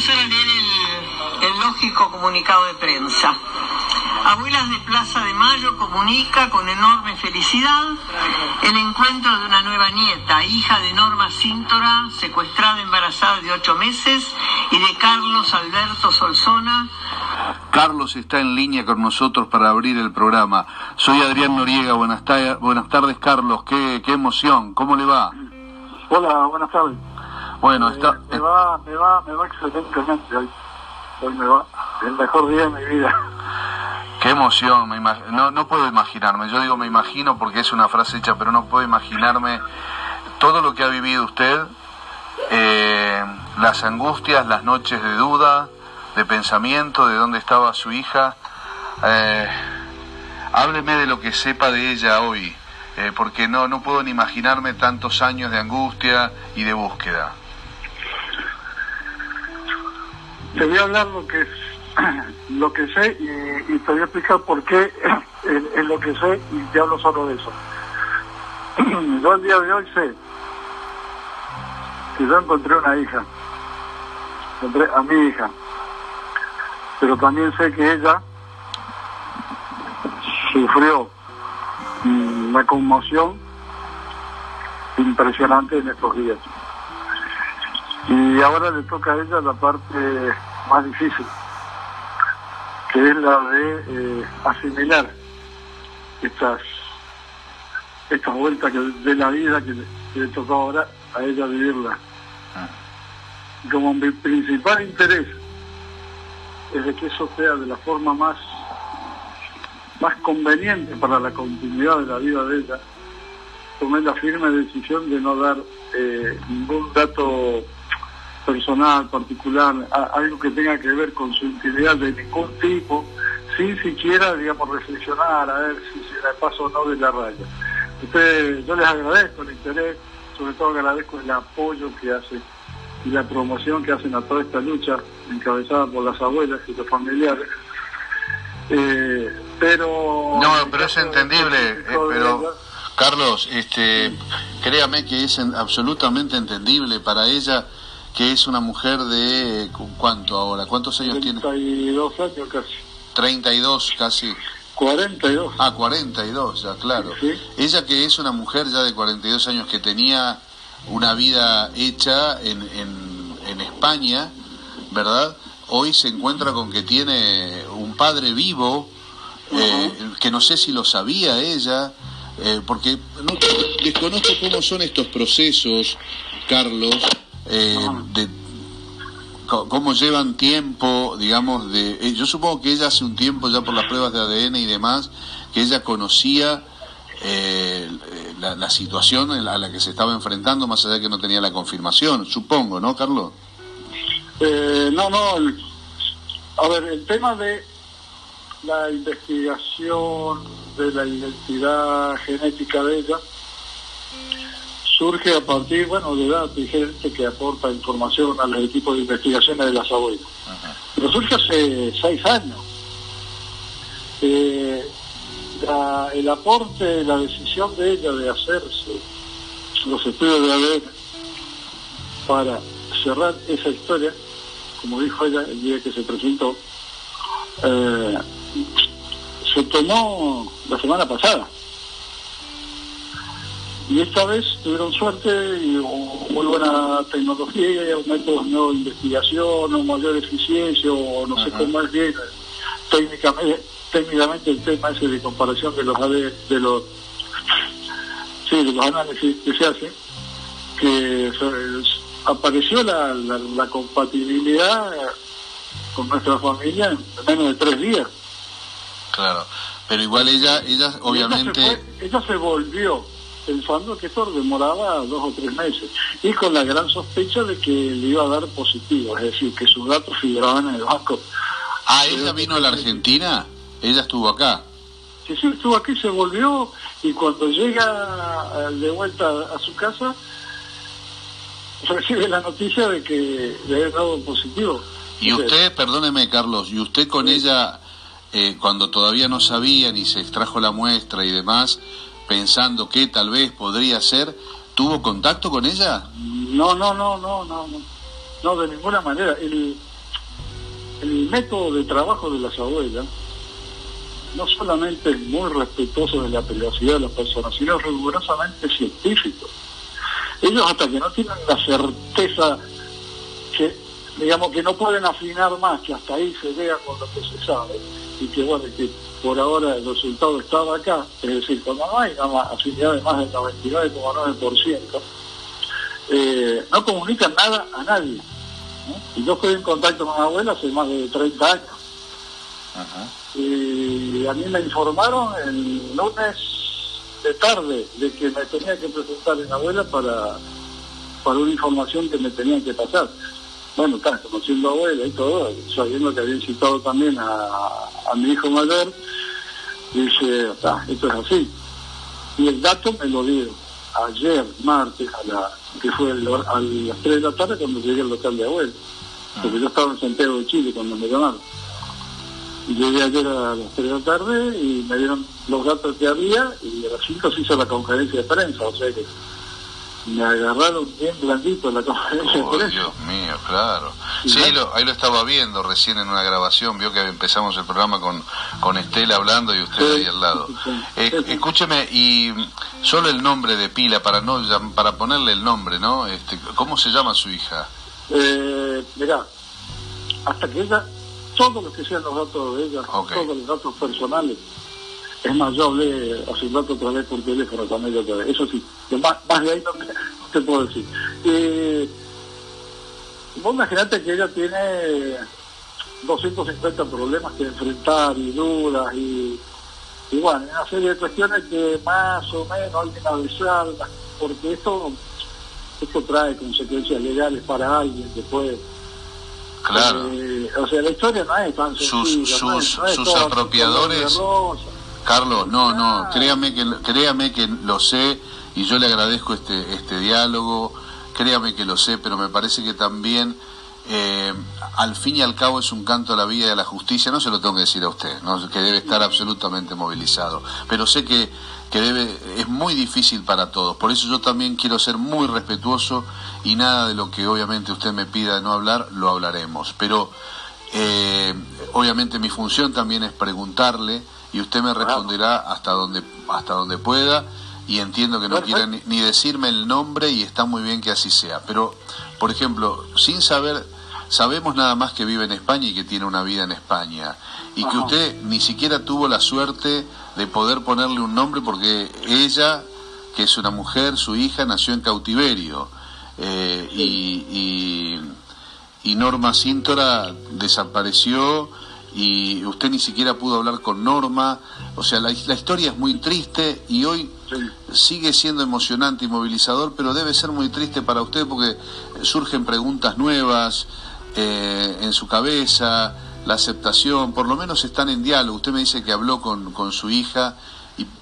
empezar a leer el, el lógico comunicado de prensa. Abuelas de Plaza de Mayo comunica con enorme felicidad el encuentro de una nueva nieta, hija de Norma Cíntora, secuestrada embarazada de ocho meses, y de Carlos Alberto Solzona. Carlos está en línea con nosotros para abrir el programa. Soy Adrián Noriega, buenas, ta- buenas tardes Carlos, qué, qué emoción, ¿cómo le va? Hola, buenas tardes. Bueno, Eh, está... me va, me va, me va excelentemente hoy. Hoy me va el mejor día de mi vida. Qué emoción, me imag- no, no puedo imaginarme, yo digo me imagino porque es una frase hecha, pero no puedo imaginarme todo lo que ha vivido usted, eh, las angustias, las noches de duda, de pensamiento, de dónde estaba su hija. Eh, hábleme de lo que sepa de ella hoy, eh, porque no, no puedo ni imaginarme tantos años de angustia y de búsqueda. Te voy a hablar lo que lo que sé y, y te voy a explicar por qué es, es lo que sé y te hablo solo de eso. Yo el día de hoy sé que yo encontré una hija, encontré a mi hija, pero también sé que ella sufrió una conmoción impresionante en estos días. Y ahora le toca a ella la parte más difícil, que es la de eh, asimilar estas estas vueltas que, de la vida que, le- que le tocó ahora a ella vivirla. Y Como mi principal interés es de que eso sea de la forma más más conveniente para la continuidad de la vida de ella, tomé la firme decisión de no dar eh, ningún dato personal, particular, a- algo que tenga que ver con su intimidad de ningún tipo, sin siquiera, digamos, reflexionar a ver si se la paso o no de la raya. Ustedes, yo les agradezco el interés, sobre todo agradezco el apoyo que hacen y la promoción que hacen a toda esta lucha encabezada por las abuelas y los familiares. Eh, pero... No, pero es entendible, eh, pero Carlos, este, créame que es en- absolutamente entendible para ella que es una mujer de ¿cu- cuánto ahora, cuántos años tiene, 32 años casi. 32 casi, 42. ah 42 ya claro. Sí. Ella que es una mujer ya de 42 años que tenía una vida hecha en, en, en España, ¿verdad? Hoy se encuentra con que tiene un padre vivo, eh, que no sé si lo sabía ella, eh, porque no, desconozco cómo son estos procesos, Carlos, eh, de cómo llevan tiempo, digamos, de... eh, yo supongo que ella hace un tiempo, ya por las pruebas de ADN y demás, que ella conocía eh, la, la situación a la que se estaba enfrentando, más allá de que no tenía la confirmación, supongo, ¿no, Carlos? Eh, no, no. el- a ver, el tema de la investigación de la identidad genética de ella surge a partir, bueno, de datos y gente que aporta información a los equipos de investigaciones de las abuelas. Pero surge hace seis años. Eh, la- el aporte, la decisión de ella de hacerse los estudios de ADN para cerrar esa historia, como dijo ella el día que se presentó, eh, se tomó la semana pasada. Y esta vez tuvieron suerte y muy buena tecnología, métodos nuevos de investigación, o mayor eficiencia, o no sé cómo es bien técnicamente, técnicamente el tema ese de comparación de los de los sí, de los análisis que se hacen, que apareció la, la, la compatibilidad con nuestra familia en menos de tres días. Claro, pero igual ella, ella obviamente... Ella se, fue- ella se volvió pensando que esto demoraba dos o tres meses y con la gran sospecha de que le iba a dar positivo, es decir, que sus datos figuraban en el banco. Ah, ella vino a la Argentina, ella estuvo acá. Sí, sí, estuvo aquí, se volvió y cuando llega eh, de vuelta a su casa recibe la noticia de que le había dado positivo. Y usted, perdóneme Carlos, y usted con ella, eh, cuando todavía no sabía ni se extrajo la muestra y demás, pensando que tal vez podría ser, ¿tuvo contacto con ella? No, no, no, no, no, no, de ninguna manera. El, el método de trabajo de las abuelas no solamente es muy respetuoso de la privacidad de las personas, sino rigurosamente científico. Ellos hasta que no tienen la certeza que, digamos, que no pueden afinar más, que hasta ahí se vea con lo que se sabe, y que bueno, que por ahora el resultado estaba acá, es decir, cuando no hay afinidad de más del 99,9%, eh, no comunican nada a nadie. Y yo estoy en contacto con mi abuela hace más de 30 años. Y a mí me informaron el lunes de tarde de que me tenía que presentar en abuela para, para una información que me tenían que pasar. Bueno, está, conociendo a abuela y todo, sabiendo que habían citado también a, mi hijo mayor, dice, está, esto es así. Y el dato me lo dieron ayer, martes, a la, que fue a las 3 de la tarde cuando llegué al local de abuela. Porque yo estaba en Santiago de Chile cuando me llamaron. Llegué ayer a las 3 de la tarde y me dieron los datos que había y a las 5 se hizo la conferencia de prensa, o sea que me agarraron bien blandito en la conferencia oh. Dios mío, claro. Sí, ahí lo, ahí lo estaba viendo recién en una grabación, vio que empezamos el programa con, con Estela hablando y usted ahí al lado. Eh, escúcheme, y solo el nombre de pila, para no para ponerle el nombre, ¿no? Este, ¿Cómo se llama su hija? Eh, mirá, hasta que ella todos los que sean los datos de ella, todos los datos personales. Es más, yo hablé hace un rato otra vez por teléfono con ella otra vez. Eso sí, más, de ahí no te, puedo decir. Eh, vos imaginate que ella tiene 250 problemas que enfrentar y dudas y, y bueno, una serie de cuestiones que más o menos hay que analizarlas, porque esto, esto trae consecuencias legales para alguien que puede Claro. Eh, o sea, la historia no es tan sencilla. Sus, sus, apropiadores. Carlos, no, no, créame que, créame que lo sé y yo le agradezco este, este diálogo, créame que lo sé, pero me parece que también eh, al fin y al cabo es un canto a la vida y a la justicia, no se lo tengo que decir a usted, ¿no? que debe estar absolutamente movilizado, pero sé que, que debe, es muy difícil para todos, por eso yo también quiero ser muy respetuoso y nada de lo que obviamente usted me pida de no hablar, lo hablaremos, pero eh, obviamente mi función también es preguntarle y usted me responderá hasta donde, hasta donde pueda y entiendo que no quiera ni, ni decirme el nombre y está muy bien que así sea, pero por ejemplo, sin saber Sabemos nada más que vive en España y que tiene una vida en España. Y que usted ni siquiera tuvo la suerte de poder ponerle un nombre porque ella, que es una mujer, su hija, nació en cautiverio. Eh, y, y, Norma Cíntora desapareció y usted ni siquiera pudo hablar con Norma. O sea, la, la historia es muy triste y hoy sigue siendo emocionante y movilizador, pero debe ser muy triste para usted porque surgen preguntas nuevas, eh, en su cabeza, la aceptación, por lo menos están en diálogo. Usted me dice que habló con, con su hija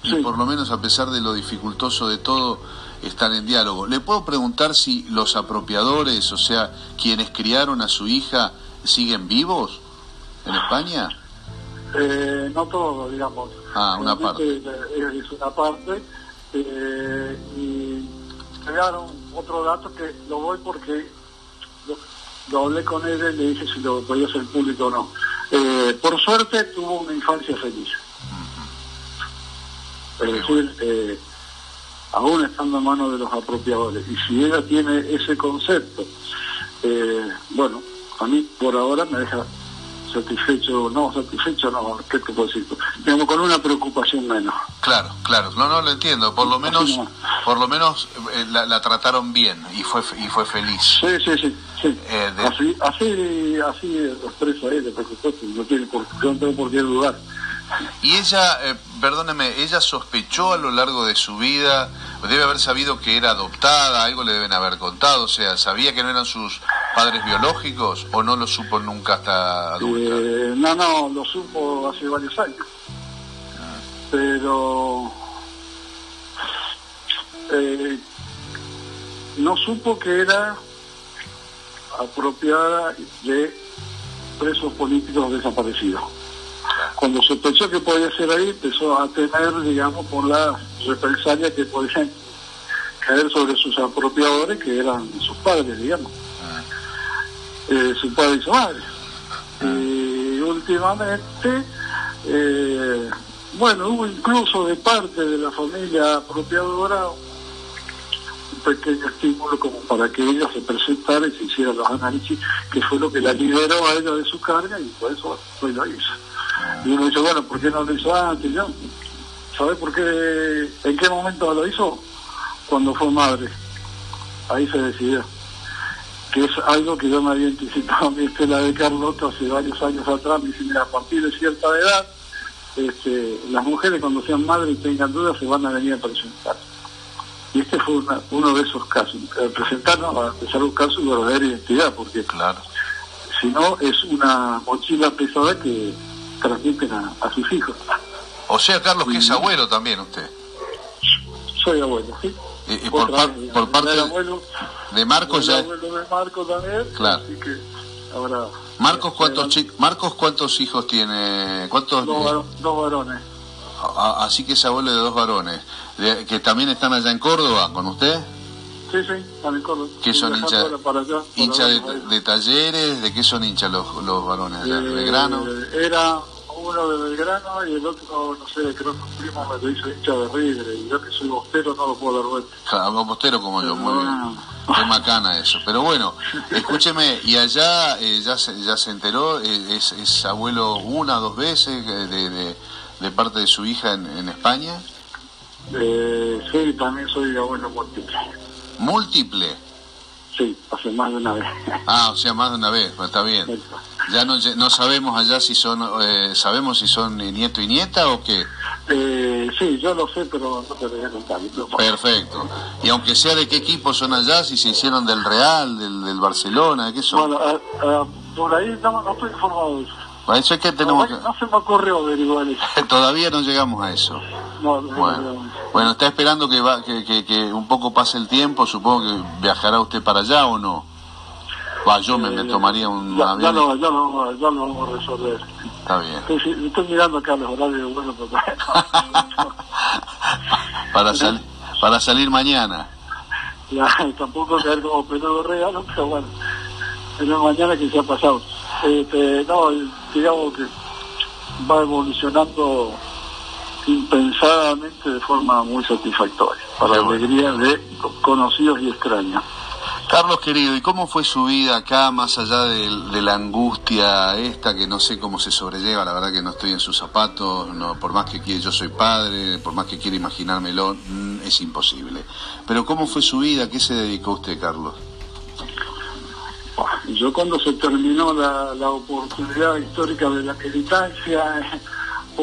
y, por lo menos a pesar de lo dificultoso de todo, están en diálogo. ¿Le puedo preguntar si los apropiadores, o sea, quienes criaron a su hija, siguen vivos en España? Eh, no todos, digamos. Ah, una parte. Es una parte. Eh, y crearon otro dato que lo voy porque lo hablé con ella y le dije si lo podía hacer público o no. Eh, por suerte tuvo una infancia feliz. Eh, aún estando en manos de los apropiadores. Y si ella tiene ese concepto, eh, bueno, a mí por ahora me deja satisfecho, no, satisfecho no, ¿qué te puedo decir? Digamos, con una preocupación menos. Claro, claro, no, no lo entiendo, por lo menos, por lo menos eh, la, trataron bien y fue y fue feliz. Sí, sí, sí, sí. Eh, así, así, así lo expreso a ella, por supuesto, no, tiene por, no tengo por qué dudar. Y ella, eh, perdóneme, ella sospechó a lo largo de su vida, debe haber sabido que era adoptada, algo le deben haber contado, o sea, ¿sabía que no eran sus padres biológicos o no lo supo nunca hasta adulta? Eh, no, no, lo supo hace varios años. Pero eh, no supo que era apropiada de presos políticos desaparecidos cuando sospechó que podía ser ahí, empezó a temer, digamos, por las represalias que podían caer sobre sus apropiadores, que eran sus padres, digamos, ah. eh, su padre y su madre. Ah. últimamente, eh, bueno, hubo incluso de parte de la familia apropiadora un pequeño estímulo como para que ella se presentara y se hiciera los análisis, que fue lo que la liberó a ella de su carga y por eso pues lo hizo. Y uno dice, bueno, ¿por qué no lo hizo antes? ¿no? ¿Sabes por qué? ¿En qué momento lo hizo? Cuando fue madre. Ahí se decidió. Que es algo que yo me había anticipado a mi Estela de Carlota hace varios años atrás. Me dice, mira, a partir de cierta edad, este, las mujeres cuando sean madres y tengan dudas se van a venir a presentar. Y este fue uno de esos casos. Eh, presentarnos a empezar un caso de verdadera identidad, porque Claro. si no es una mochila pesada que transmiten a, a sus hijos. O sea, Carlos, que es abuelo también usted. Soy abuelo, ¿sí? Y, y por, Otra par- vez, por parte de, abuelo, de Marcos ya... abuelo de Marcos también, Claro. así que ahora... Marcos, ¿cuántos, chi- Marcos, ¿cuántos hijos tiene? ¿Cuántos? Dos, varo- dos varones. a- así que es abuelo de dos varones. De- ¿Que también están allá en Córdoba con usted? Sí, sí, también corro. ¿Qué son hinchas viajando ahora para allá, para hincha de, de talleres? ¿De qué son hinchas los, los varones? ¿De Eh, Belgrano? Era uno de Belgrano y el otro, no sé, creo que un primo me lo hizo hincha de River. Y yo que soy bostero no lo puedo dar vuelta. Ja, Postero como yo, muy bien. Qué macana eso. Pero bueno, escúcheme, ¿y allá eh, ya, se, ya se enteró? Eh, ¿Es, es abuelo una o dos veces eh, de, de, de parte de su hija en, en España? Eh, sí, también soy abuelo múltiple. ¿Múltiple? Sí, hace más de una vez. Ah, o sea, más de una vez, pues está bien. Ya no, no sabemos allá si son, eh, sabemos si son eh, nieto y nieta o qué. Eh, sí, yo lo sé, pero no te voy a contar. No, Perfecto. Y aunque sea de qué equipo son allá, si se hicieron del Real, del, del Barcelona, ¿de qué son? Bueno, ah, ah, por ahí no, no estoy informado de eso. Es que tenemos no, no se me ocurrió averiguar eso. Todavía no llegamos a eso. No, no, Bueno, no. Bueno está esperando que, va, que, que, que un poco pase el tiempo, supongo que viajará usted para allá o no. Va, yo me, me Eh, tomaría un ya, ya, avión. lo, ya, lo, ya lo vamos a resolver. Está bien. Estoy, mirando acá los horarios bueno, porque para, sal- para salir mañana. ya, tampoco caer como peludo regalo, pero bueno, pero mañana que se ha pasado. Este, no, digamos que va evolucionando impensadamente de forma muy satisfactoria, para la alegría de co- conocidos y extraños. Carlos querido, ¿y cómo fue su vida acá, más allá de, de la angustia esta, que no sé cómo se sobrelleva, la verdad que no estoy en sus zapatos, no, por más que quiera, yo soy padre, por más que quiera imaginármelo, mm, es imposible. Pero ¿cómo fue su vida? ¿A qué se dedicó usted, Carlos? Yo cuando se terminó la, la oportunidad histórica de la militancia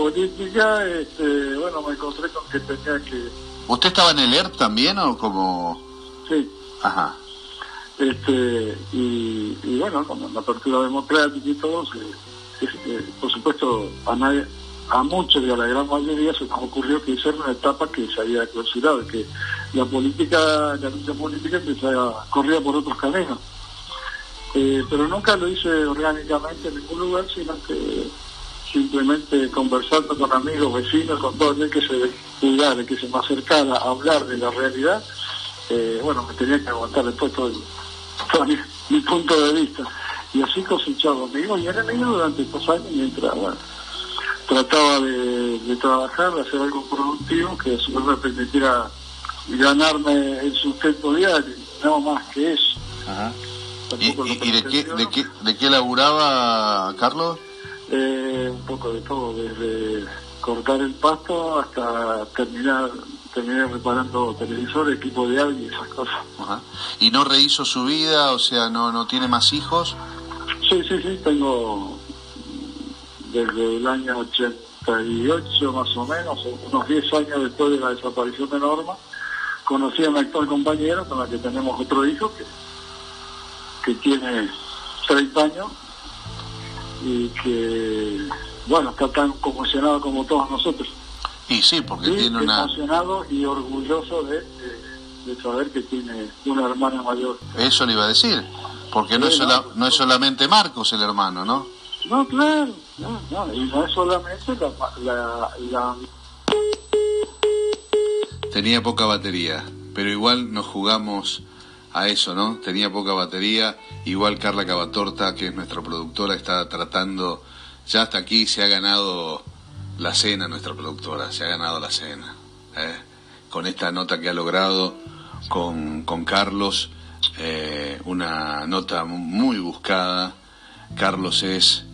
política, este, bueno, me encontré con que tenía que, ¿Usted estaba en el ERP también o como...? sí, Ajá, este, y, y bueno, con la apertura democrática y todo, se- este, por supuesto, a nadie, a muchos y a la gran mayoría se nos ocurrió que esa era una etapa que se había clausurado, que la política, la lucha política empezaba, corría por otros caminos. Eh, pero nunca lo hice orgánicamente en ningún lugar, sino que simplemente conversando con amigos, vecinos, con todo el que se cuidara, que se me acercara a hablar de la realidad, eh, bueno, me tenía que aguantar después todo, el- todo mi, mi punto de vista. Y así cosechaba amigos y enemigos durante estos años mientras, bueno, trataba de, de trabajar, de hacer algo productivo que a su vez me permitiera ganarme el sustento diario, no más que eso. ajá. ¿Y, y- y de, qué, de, qué, de qué laburaba, Carlos? Eh, un poco de todo, desde cortar el pasto hasta terminar terminar reparando televisores, equipo de audio y esas cosas. Ajá. ¿Y no rehizo su vida? O sea, ¿no, no tiene más hijos? Sí, sí, sí, tengo desde el año 88 más o menos, unos 10 años después de la desaparición de Norma, conocí a mi actual compañera con la que tenemos otro hijo que, que tiene 30 años y que, bueno, está tan conmocionado como todos nosotros. Y sí, porque tiene una... emocionado y orgulloso de, de- de saber que tiene una hermana mayor. Eso le iba a decir. Porque no, es sola- no. no es solamente Marcos el hermano, ¿no? No, claro, no, no, y no es solamente la, la, la Tenía poca batería, pero igual nos jugamos a eso, ¿no? Tenía poca batería, igual Carla Cavatorta, que es nuestra productora, está tratando ya hasta aquí se ha ganado la cena nuestra productora, se ha ganado la cena. ¿eh? Con esta nota que ha logrado con, Carlos, eh, una nota muy buscada. Carlos es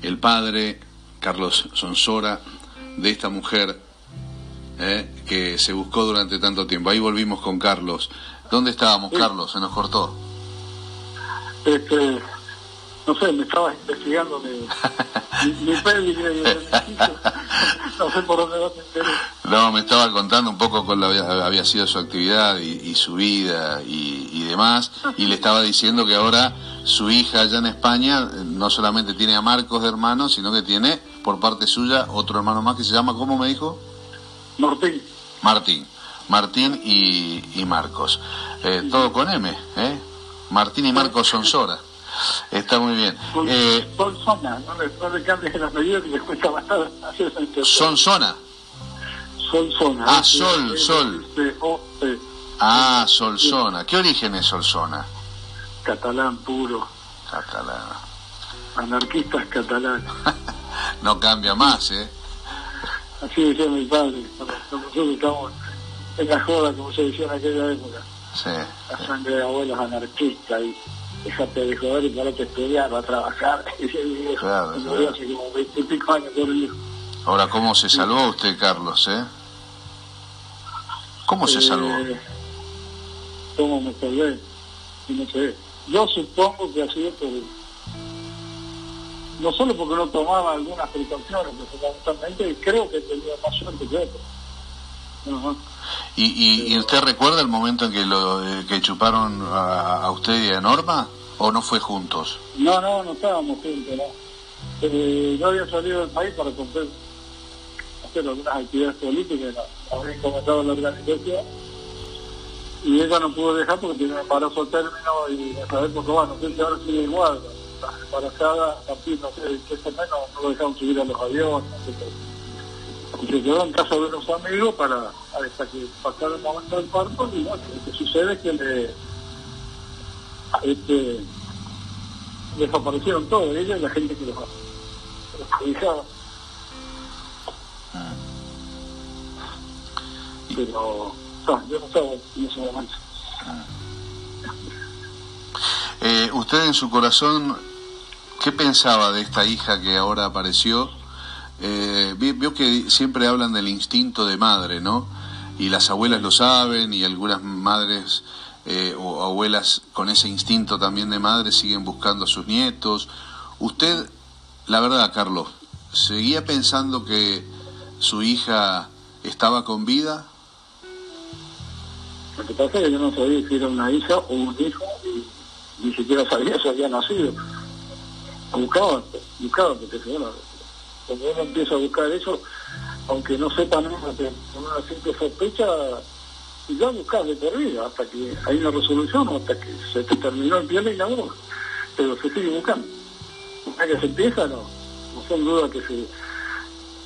el padre, Carlos Sonsora, de esta mujer ¿eh? que se buscó durante tanto tiempo. Ahí volvimos con Carlos. ¿Dónde estábamos, Carlos? Se nos cortó. Este, no sé, me estaba investigando mi, mi, no sé por dónde vas a No, me estaba contando un poco la, había sido su actividad y, su vida y, y, demás, y le estaba diciendo que ahora su hija allá en España no solamente tiene a Marcos de hermano, sino que tiene por parte suya otro hermano más que se llama, ¿cómo me dijo? Martín. Martín. Martín y, y Marcos. Eh, todo con M, ¿eh? Martín y Marcos son Sora. Está muy bien. Son, eh, zona, no le, no le cambies el apellido que les cuesta bastante hacer esa Son zona. Sol zona. Ah, sol, sol. Ah, sol zona. ¿Qué origen es sol zona? Catalán puro. Catalán. Anarquistas catalanes. no cambia más, ¿eh? Así decía mi padre, nosotros estamos en la joda, como se decía en aquella época. Sí. La sangre de abuelos anarquistas y dejate de joder y parate a estudiar, a trabajar. claro, claro. Hace como veintipico años por el hijo. Ahora, ¿cómo se salvó usted, Carlos, eh? ¿Cómo se salvó? Eh, ¿Cómo me salvé? No sé. Yo supongo que ha sido por... No solo porque no tomaba algunas precauciones, pero fundamentalmente creo que tenía más suerte que otros. ¿Y, y, usted recuerda el momento en que lo eh, que chuparon a, usted y a Norma? ¿O no fue juntos? No, no, no estábamos juntos, no. Eh, yo había salido del país para hacer algunas actividades políticas, no, había comentado la organización, y ella no pudo dejar porque un embarazo término y a saber por qué bueno, no sé si ahora sigue igual, embarazada, a partir, no sé, qué menos, no lo dejaron subir a los aviones, y se quedó en casa de unos amigos para hasta que pasara el momento del parto y bueno, lo que sucede es que le este, desaparecieron todos ellos y la gente que los, los ah. pero no, yo no estaba en ese momento ah. eh, usted en su corazón ¿qué pensaba de esta hija que ahora apareció? Eh, veo que siempre hablan del instinto de madre, ¿no? Y las abuelas lo saben y algunas madres eh, o abuelas con ese instinto también de madre siguen buscando a sus nietos. Usted, la verdad, Carlos, ¿seguía pensando que su hija estaba con vida? Lo que pasa es que yo no sabía si era una hija o un hijo y ni siquiera sabía si había nacido. Buscaba, buscaba, porque bueno, cuando uno empieza a buscar eso, aunque no sepa nada, con una simple sospecha, y ya buscas de por vida hasta que hay una resolución o hasta que se te terminó el pie y la uno, pero se sigue buscando. Una que se empieza, no, no son dudas que se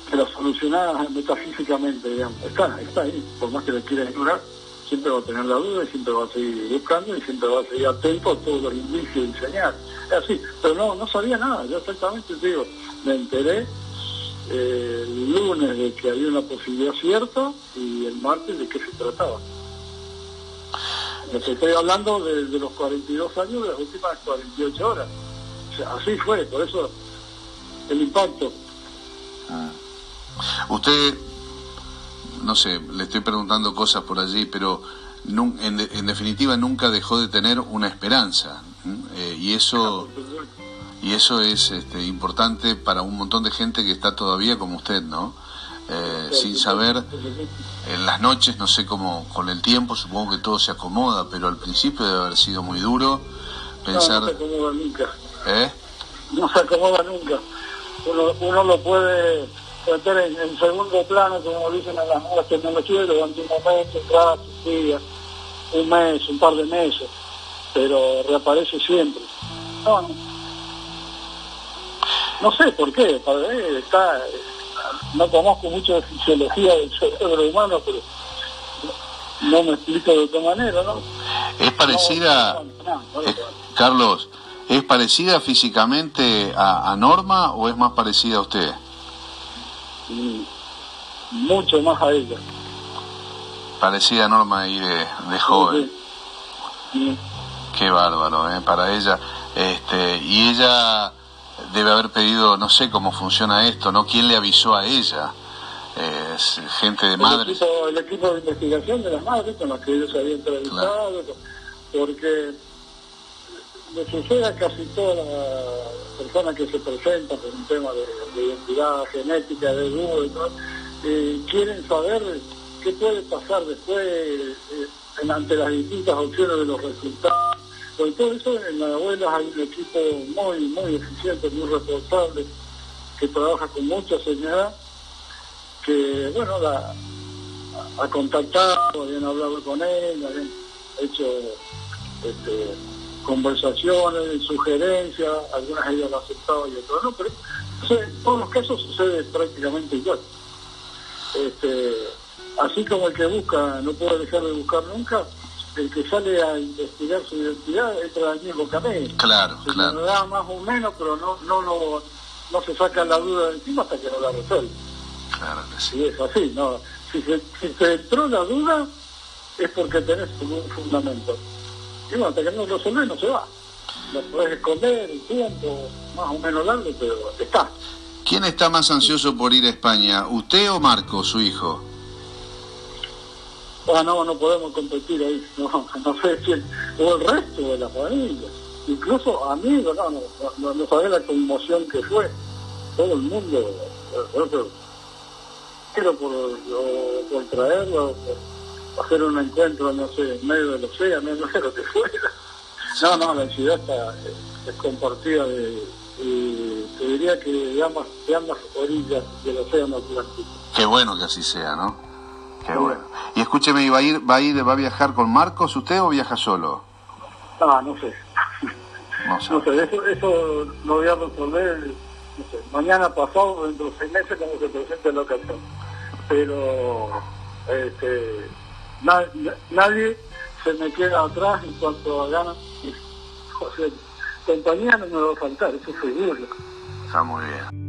que la solucionada metafísicamente, digamos, está, está ahí, por más que le quiera ignorar, siempre va a tener la duda y siempre va a seguir buscando y siempre va a seguir atento a todos los indicios y señales. Es así, pero no, no sabía nada, yo exactamente digo, me enteré el lunes de que había una posibilidad cierta y el martes de qué se trataba. estoy hablando de, los 42 años de las últimas 48 horas. así fue, por eso el impacto. Ah. Usted, no sé, le estoy preguntando cosas por allí, pero en, en definitiva nunca dejó de tener una esperanza. Eh, y eso y eso es este, importante para un montón de gente que está todavía como usted, ¿no? Eh, sin saber, en las noches, no sé cómo, con el tiempo supongo que todo se acomoda, pero al principio debe haber sido muy duro pensar... No, se acomoda nunca. ¿Eh? No se acomoda nunca. Uno, lo puede meter en, segundo plano, como dicen en las nuevas tecnologías, durante un momento, rato, un mes, un par de meses, pero reaparece siempre. No, no no sé por qué, está, no conozco mucho de fisiología del cerebro humano, pero no me explico de otra manera, ¿no? Es parecida, Carlos, ¿Es parecida físicamente a, Norma o es más parecida a usted? Mm, mucho más a ella. Parecida a Norma ahí de, joven. Qué bárbaro, ¿eh? Para ella. Este, y ella debe haber pedido, no sé cómo funciona esto, ¿no? ¿Quién le avisó a ella? Es gente de madres. El equipo, de investigación de las madres con las que ellos habían entrevistado, porque le sucede a casi todas las personas que se presentan por un tema de, identidad genética, de duda y todo, eh, quieren saber qué puede pasar después eh, ante las distintas opciones de los resultados. Por todo eso en las abuelas hay un equipo muy, muy eficiente, muy responsable, que trabaja con mucha señal, que bueno, la, ha contactado, habían hablado con él, habían hecho este, conversaciones, sugerencias, algunas ellas lo aceptado y otras no, pero en todos los casos sucede prácticamente igual. Este, así como el que busca no puede dejar de buscar nunca, el que sale a investigar su identidad entra al mismo camino. Claro, se claro. da más o menos, pero no, no, lo, no se saca la duda de encima hasta que no la resuelve. Claro que sí. Y es así, ¿no? Si se, si se entró la duda, es porque tenés un fundamento. Y bueno, hasta que no lo resuelve no se va. Lo podés esconder el tiempo, más o menos largo, pero está. ¿Quién está más ansioso por ir a España, usted o Marco, su hijo? Ah, no, no podemos competir ahí, no, no sé quién, o el resto de la familia, incluso amigos, no, no, no, no sabés la conmoción que fue, todo el mundo, pero por, por traerlo, por hacer un encuentro, no sé, en medio del océano, no sé lo que fuera. No, no, la ciudad está, es, compartida de, te diría que de ambas, de ambas orillas del océano Atlántico. Qué bueno que así sea, ¿no? Qué bueno. Y escúcheme, ¿va a ir, va a ir, va a viajar con Marcos usted o viaja solo? Ah, no sé. No sé, eso, eso lo voy a resolver, no sé, mañana pasado, dentro de seis meses, cuando se presente la ocasión. Pero, este, nadie se me queda atrás en cuanto a ganas. O sea, compañía no me va a faltar, eso seguro. Está muy bien.